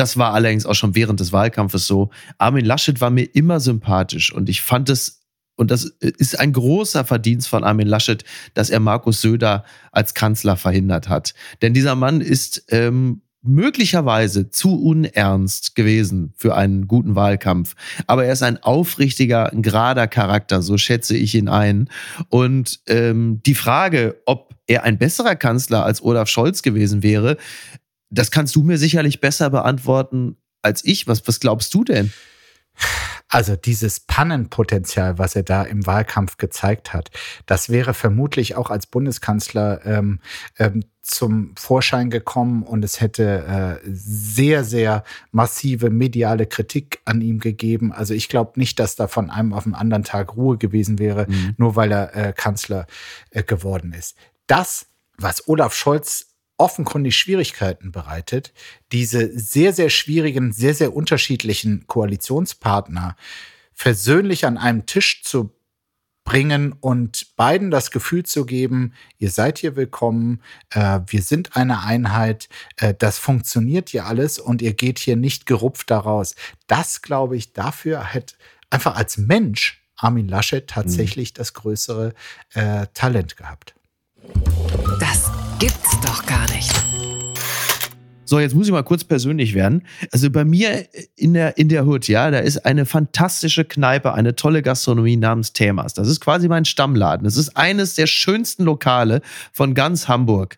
das war allerdings auch schon während des Wahlkampfes so. Armin Laschet war mir immer sympathisch und ich fand es, und das ist ein großer Verdienst von Armin Laschet, dass er Markus Söder als Kanzler verhindert hat. Denn dieser Mann ist ähm, möglicherweise zu unernst gewesen für einen guten Wahlkampf. Aber er ist ein aufrichtiger, ein gerader Charakter, so schätze ich ihn ein. Und ähm, die Frage, ob er ein besserer Kanzler als Olaf Scholz gewesen wäre, das kannst du mir sicherlich besser beantworten als ich. Was, was glaubst du denn? Also dieses Pannenpotenzial, was er da im Wahlkampf gezeigt hat, das wäre vermutlich auch als Bundeskanzler ähm, ähm, zum Vorschein gekommen und es hätte äh, sehr, sehr massive mediale Kritik an ihm gegeben. Also ich glaube nicht, dass da von einem auf den anderen Tag Ruhe gewesen wäre, mhm. nur weil er äh, Kanzler äh, geworden ist. Das, was Olaf Scholz offenkundig Schwierigkeiten bereitet, diese sehr, sehr schwierigen, sehr, sehr unterschiedlichen Koalitionspartner versöhnlich an einem Tisch zu bringen und beiden das Gefühl zu geben, ihr seid hier willkommen, äh, wir sind eine Einheit, äh, das funktioniert hier alles und ihr geht hier nicht gerupft daraus. Das, glaube ich, dafür hat einfach als Mensch Armin Laschet tatsächlich mhm. das größere äh, Talent gehabt. Das gibt's doch gar nicht. So, jetzt muss ich mal kurz persönlich werden. Also bei mir in der, in der Hut, ja, da ist eine fantastische Kneipe, eine tolle Gastronomie namens Themas. Das ist quasi mein Stammladen. Das ist eines der schönsten Lokale von ganz Hamburg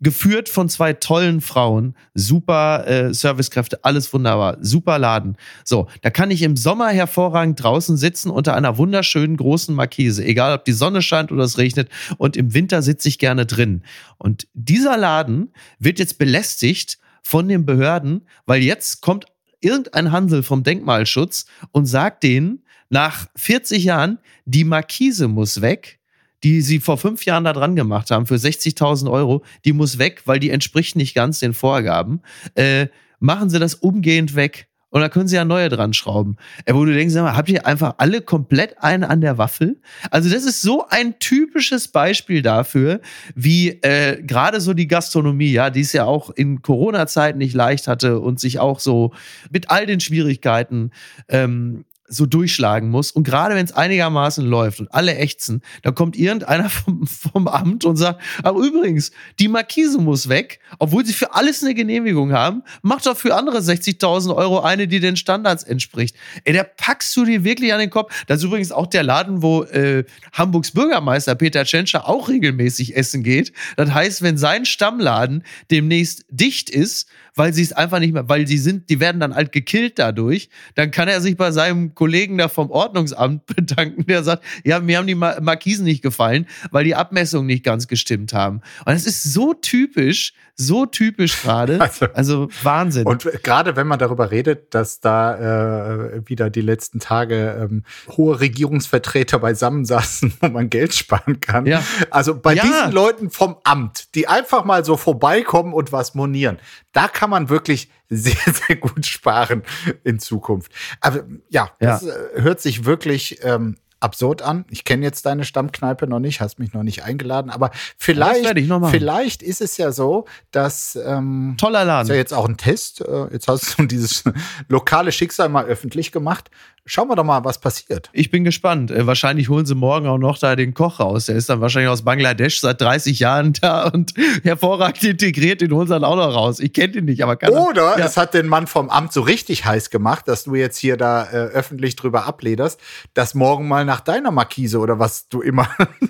geführt von zwei tollen Frauen, super äh, Servicekräfte, alles wunderbar, super Laden. So, da kann ich im Sommer hervorragend draußen sitzen unter einer wunderschönen großen Markise, egal ob die Sonne scheint oder es regnet. Und im Winter sitze ich gerne drin. Und dieser Laden wird jetzt belästigt von den Behörden, weil jetzt kommt irgendein Hansel vom Denkmalschutz und sagt denen, nach 40 Jahren, die Markise muss weg die sie vor fünf Jahren da dran gemacht haben für 60.000 Euro, die muss weg, weil die entspricht nicht ganz den Vorgaben. Äh, machen sie das umgehend weg. Und da können sie ja neue dran schrauben. Äh, wo du denkst, habt ihr einfach alle komplett einen an der Waffel? Also das ist so ein typisches Beispiel dafür, wie äh, gerade so die Gastronomie, ja, die es ja auch in Corona-Zeiten nicht leicht hatte und sich auch so mit all den Schwierigkeiten ähm, so durchschlagen muss. Und gerade wenn es einigermaßen läuft und alle ächzen, dann kommt irgendeiner vom, vom Amt und sagt, ach übrigens, die Markise muss weg, obwohl sie für alles eine Genehmigung haben, macht doch für andere 60.000 Euro eine, die den Standards entspricht. Ey, da packst du dir wirklich an den Kopf. Das ist übrigens auch der Laden, wo äh, Hamburgs Bürgermeister Peter Tschentscher auch regelmäßig essen geht. Das heißt, wenn sein Stammladen demnächst dicht ist, weil sie es einfach nicht mehr, weil sie sind, die werden dann halt gekillt dadurch, dann kann er sich bei seinem Kollegen da vom Ordnungsamt bedanken, der sagt, ja, mir haben die Markisen nicht gefallen, weil die Abmessungen nicht ganz gestimmt haben. Und das ist so typisch, so typisch gerade. Also, also, Wahnsinn. Und gerade wenn man darüber redet, dass da äh, wieder die letzten Tage ähm, hohe Regierungsvertreter beisammensaßen, wo man Geld sparen kann. Ja. Also bei ja. diesen Leuten vom Amt, die einfach mal so vorbeikommen und was monieren, da kann man wirklich sehr, sehr gut sparen in Zukunft. Aber ja, das äh, hört sich wirklich ähm, absurd an. Ich kenne jetzt deine Stammkneipe noch nicht, hast mich noch nicht eingeladen, aber vielleicht, vielleicht ist es ja so, dass ähm, toller Laden. Ist ja jetzt auch ein Test. Äh, jetzt hast du dieses lokale Schicksal mal öffentlich gemacht. Schauen wir doch mal, was passiert. Ich bin gespannt. Äh, wahrscheinlich holen sie morgen auch noch da den Koch raus. Der ist dann wahrscheinlich aus Bangladesch seit 30 Jahren da und hervorragend integriert. Den holen sie dann auch noch raus. Ich kenne den nicht, aber kann Oder ja. es hat den Mann vom Amt so richtig heiß gemacht, dass du jetzt hier da äh, öffentlich drüber ablederst, dass morgen mal eine nach deiner Markise oder was du immer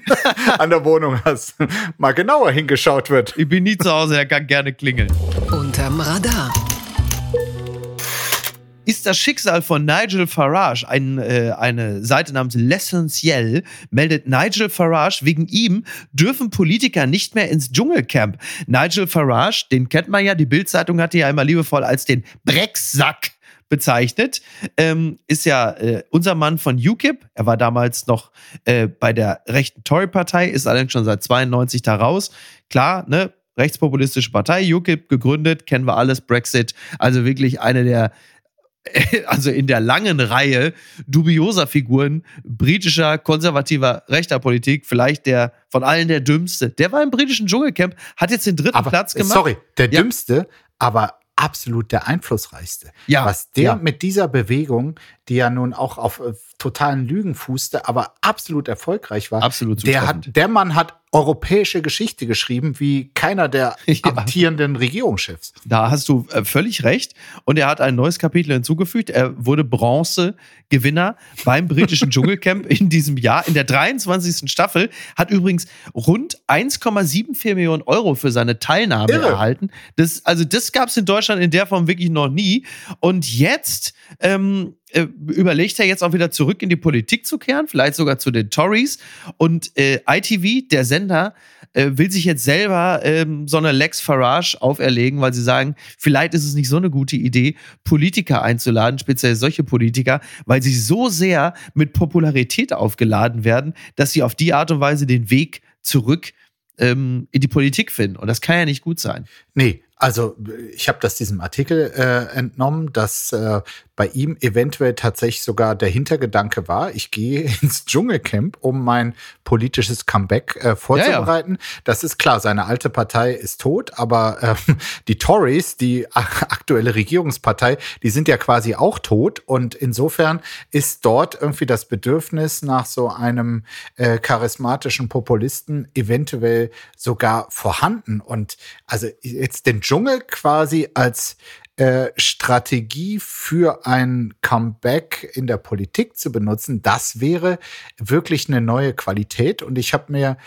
an der Wohnung hast, mal genauer hingeschaut wird. Ich bin nie zu Hause, er kann gerne klingeln. Unterm Radar. ist das Schicksal von Nigel Farage. Ein, äh, eine Seite namens L'Essentiel meldet Nigel Farage, wegen ihm dürfen Politiker nicht mehr ins Dschungelcamp. Nigel Farage, den kennt man ja, die Bildzeitung hatte ja immer liebevoll als den Brecksack bezeichnet, ähm, ist ja äh, unser Mann von UKIP. Er war damals noch äh, bei der rechten Tory-Partei, ist allerdings schon seit 92 da raus. Klar, ne, rechtspopulistische Partei, UKIP gegründet, kennen wir alles, Brexit. Also wirklich eine der also in der langen Reihe dubioser Figuren britischer, konservativer, rechter Politik, vielleicht der von allen der dümmste. Der war im britischen Dschungelcamp, hat jetzt den dritten Aber, Platz gemacht. Sorry, der Ja. dümmste, aber absolut der einflussreichste. Ja, Was der ja. mit dieser Bewegung, die ja nun auch auf äh, totalen Lügen fußte, aber absolut erfolgreich war, Absolut der, hat, der Mann hat europäische Geschichte geschrieben, wie keiner der Ja. amtierenden Regierungschefs. Da hast du äh, völlig recht. Und er hat ein neues Kapitel hinzugefügt. Er wurde Bronze-Gewinner beim britischen Dschungelcamp in diesem Jahr, in der 23. Staffel. Hat übrigens rund 1,74 Millionen Euro für seine Teilnahme Irre. erhalten. Das, also, das gab es in Deutschland in der Form wirklich noch nie. Und jetzt ähm, äh, überlegt er jetzt auch wieder zurück in die Politik zu kehren, vielleicht sogar zu den Tories. Und äh, ITV, der Sender, äh, will sich jetzt selber ähm, so eine Lex Farage auferlegen, weil sie sagen, vielleicht ist es nicht so eine gute Idee, Politiker einzuladen, speziell solche Politiker, weil sie so sehr mit Popularität aufgeladen werden, dass sie auf die Art und Weise den Weg zurück ähm, in die Politik finden. Und das kann ja nicht gut sein. Nee, also ich habe das diesem Artikel äh, entnommen, dass äh, bei ihm eventuell tatsächlich sogar der Hintergedanke war, ich gehe ins Dschungelcamp, um mein politisches Comeback äh, vorzubereiten. Das ist klar, seine alte Partei ist tot, aber ähm, die Tories, die ak- aktuelle Regierungspartei, die sind ja quasi auch tot. Und insofern ist dort irgendwie das Bedürfnis nach so einem äh, charismatischen Populisten eventuell sogar vorhanden. Und also jetzt den Dschungel quasi als äh, Strategie für ein Comeback in der Politik zu benutzen, das wäre wirklich eine neue Qualität. Und ich habe mir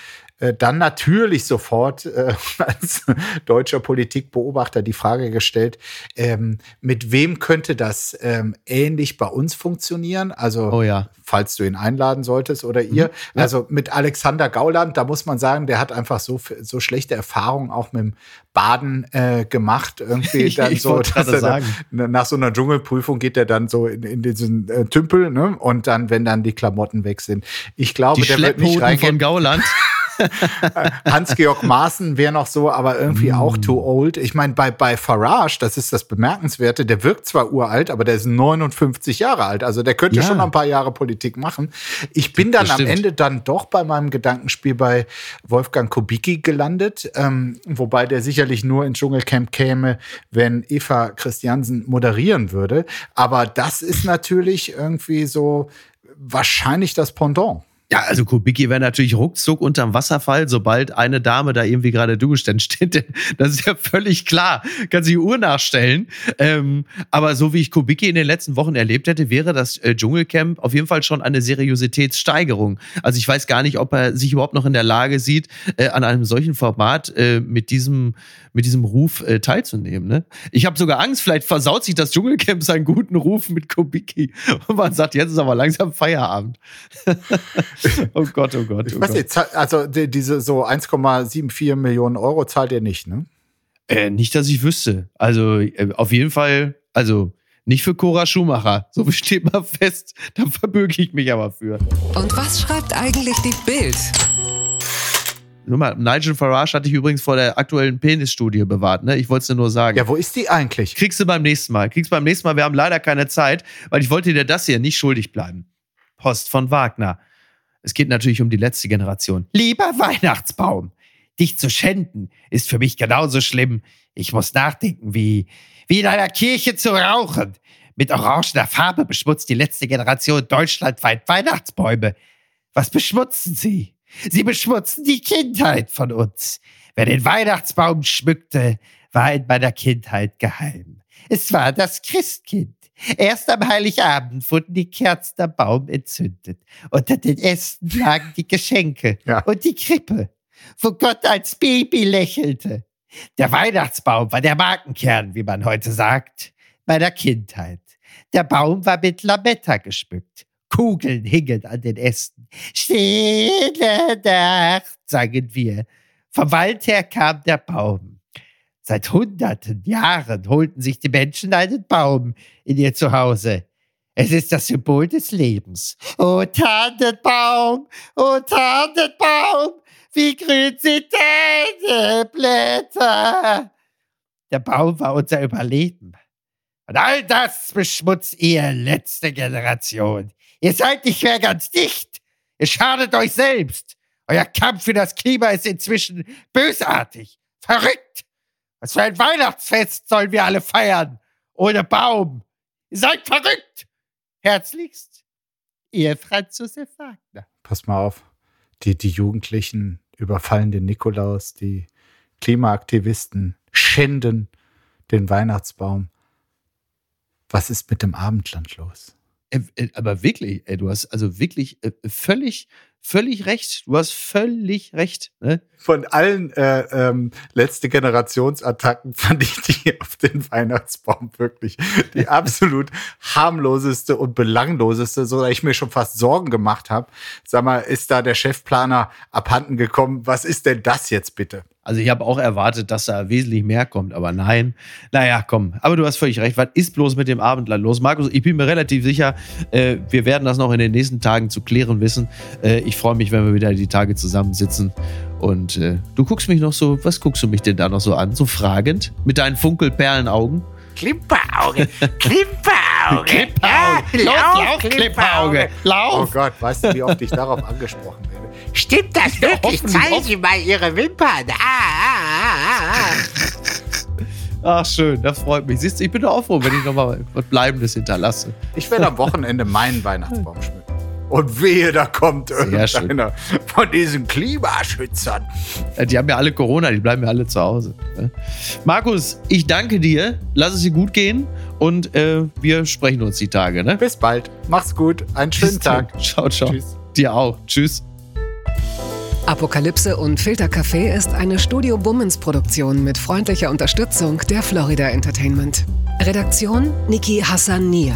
dann natürlich sofort äh, als deutscher Politikbeobachter die Frage gestellt, ähm, mit wem könnte das ähm, ähnlich bei uns funktionieren? Also Oh ja. falls du ihn einladen solltest oder ihr. Mhm, ja. Also mit Alexander Gauland, da muss man sagen, der hat einfach so, so schlechte Erfahrungen auch mit dem Baden äh, gemacht. Irgendwie dann Ich so, dass er dann, sagen. nach so einer Dschungelprüfung geht er dann so in, in diesen äh, Tümpel, ne? Und dann, wenn dann die Klamotten weg sind. Ich glaube, Die der wird nicht Schlepphoden von reingehen. Gauland. Hans-Georg Maaßen wäre noch so, aber irgendwie Mm. auch too old. Ich meine, bei, bei Farage, das ist das Bemerkenswerte, der wirkt zwar uralt, aber der ist 59 Jahre alt. Also der könnte Ja. schon ein paar Jahre Politik machen. Ich bin dann am. Ende dann doch bei meinem Gedankenspiel bei Wolfgang Kubicki gelandet, ähm, wobei der sicherlich nur ins Dschungelcamp käme, wenn Eva Christiansen moderieren würde. Aber das ist natürlich irgendwie so wahrscheinlich das Pendant. Ja, also Kubicki wäre natürlich ruckzuck unterm Wasserfall, sobald eine Dame da irgendwie gerade durchstand steht. Das ist ja völlig klar. Kann sich die Uhr nachstellen. Ähm, aber so wie ich Kubicki in den letzten Wochen erlebt hätte, wäre das äh, Dschungelcamp auf jeden Fall schon eine Seriositätssteigerung. Also ich weiß gar nicht, ob er sich überhaupt noch in der Lage sieht, äh, an einem solchen Format äh, mit diesem mit diesem Ruf äh, teilzunehmen. Ne? Ich habe sogar Angst, vielleicht versaut sich das Dschungelcamp seinen guten Ruf mit Kubicki. Und man sagt, jetzt ist aber langsam Feierabend. oh Gott, oh Gott. Oh Ich weiß Gott. nicht, also die, diese so 1,74 Millionen Euro zahlt ihr nicht, ne? Äh, nicht, dass ich wüsste. Also äh, auf jeden Fall, also nicht für Cora Schumacher. So steht mal fest. Da verbürge ich mich aber für. Und was schreibt eigentlich die Bild? Nur mal, Nigel Farage hatte ich übrigens vor der aktuellen Penisstudie bewahrt. Ne? Ich wollte es dir nur sagen. Ja, wo ist die eigentlich? Kriegst du beim nächsten Mal. Kriegst beim nächsten Mal. Wir haben leider keine Zeit, weil ich wollte dir das hier nicht schuldig bleiben. Post von Wagner. Es geht natürlich um die letzte Generation. Lieber Weihnachtsbaum, dich zu schänden ist für mich genauso schlimm. Ich muss nachdenken, wie, wie in einer Kirche zu rauchen. Mit orangener Farbe beschmutzt die letzte Generation deutschlandweit Weihnachtsbäume. Was beschmutzen sie? Sie beschmutzen die Kindheit von uns. Wer den Weihnachtsbaum schmückte, war in meiner Kindheit geheim. Es war das Christkind. Erst am Heiligabend wurden die Kerzen am Baum entzündet. Unter den Ästen lagen die Geschenke Ja. und die Krippe, wo Gott als Baby lächelte. Der Weihnachtsbaum war der Markenkern, wie man heute sagt, meiner Kindheit. Der Baum war mit Lametta geschmückt. Kugeln hingen an den Ästen. Stille Nacht, sangen wir. Vom Wald her kam der Baum. Seit hunderten Jahren holten sich die Menschen einen Baum in ihr Zuhause. Es ist das Symbol des Lebens. O Tannenbaum, o Tannenbaum, wie grün sind deine Blätter. Der Baum war unser Überleben. Und all das beschmutzt ihr letzte Generation. Ihr seid nicht mehr ganz dicht. Ihr schadet euch selbst. Euer Kampf für das Klima ist inzwischen bösartig. Verrückt. Was für ein Weihnachtsfest sollen wir alle feiern? Ohne Baum. Ihr seid verrückt. Herzlichst, ihr Franz Josef Wagner. Pass mal auf. Die, die Jugendlichen überfallen den Nikolaus, die Klimaaktivisten schänden den Weihnachtsbaum. Was ist mit dem Abendland los? Äh, äh, Aber wirklich, ey, du hast also wirklich äh, völlig, völlig recht. Du hast völlig recht. Ne? Von allen äh, ähm, letzte Generationsattacken fand ich die auf den Weihnachtsbaum wirklich die absolut harmloseste und belangloseste, so dass ich mir schon fast Sorgen gemacht habe. Sag mal, ist da der Chefplaner abhanden gekommen? Was ist denn das jetzt bitte? Also ich habe auch erwartet, dass da wesentlich mehr kommt, aber nein. Naja, komm. Aber du hast völlig recht. Was ist bloß mit dem Abendland los? Markus, ich bin mir relativ sicher, äh, wir werden das noch in den nächsten Tagen zu klären wissen. Äh, ich freue mich, wenn wir wieder die Tage zusammensitzen. Und äh, du guckst mich noch so, was guckst du mich denn da noch so an? So fragend? Mit deinen Funkelperlenaugen? Klimperauge, Klimperauge. Klimperauge. Ja, Los, lauf, Klimperauge. Oh Lauf. Gott, weißt du, wie oft ich darauf angesprochen werde? Stimmt das wirklich? hoffen, Zeigen. Sie mal Ihre Wimpern. Ah, ah, ah, ah. Ach, schön, das freut mich. Siehst du, ich bin doch auch froh, wenn ich nochmal was Bleibendes hinterlasse. Ich werde am Wochenende meinen Weihnachtsbaum schmücken. Und wehe, da kommt schön. irgendeiner von diesen Klimaschützern. Äh, Die haben ja alle Corona, die bleiben ja alle zu Hause. ne? Markus, ich danke dir. Lass es dir gut gehen und äh, wir sprechen uns die Tage. Ne? Bis bald. Mach's gut. Einen schönen Bis dann. Tag. Ciao, ciao. Tschüss. Dir auch. Tschüss. Apokalypse und Filtercafé ist eine Studio Bummens Produktion mit freundlicher Unterstützung der Florida Entertainment. Redaktion Niki Hassania.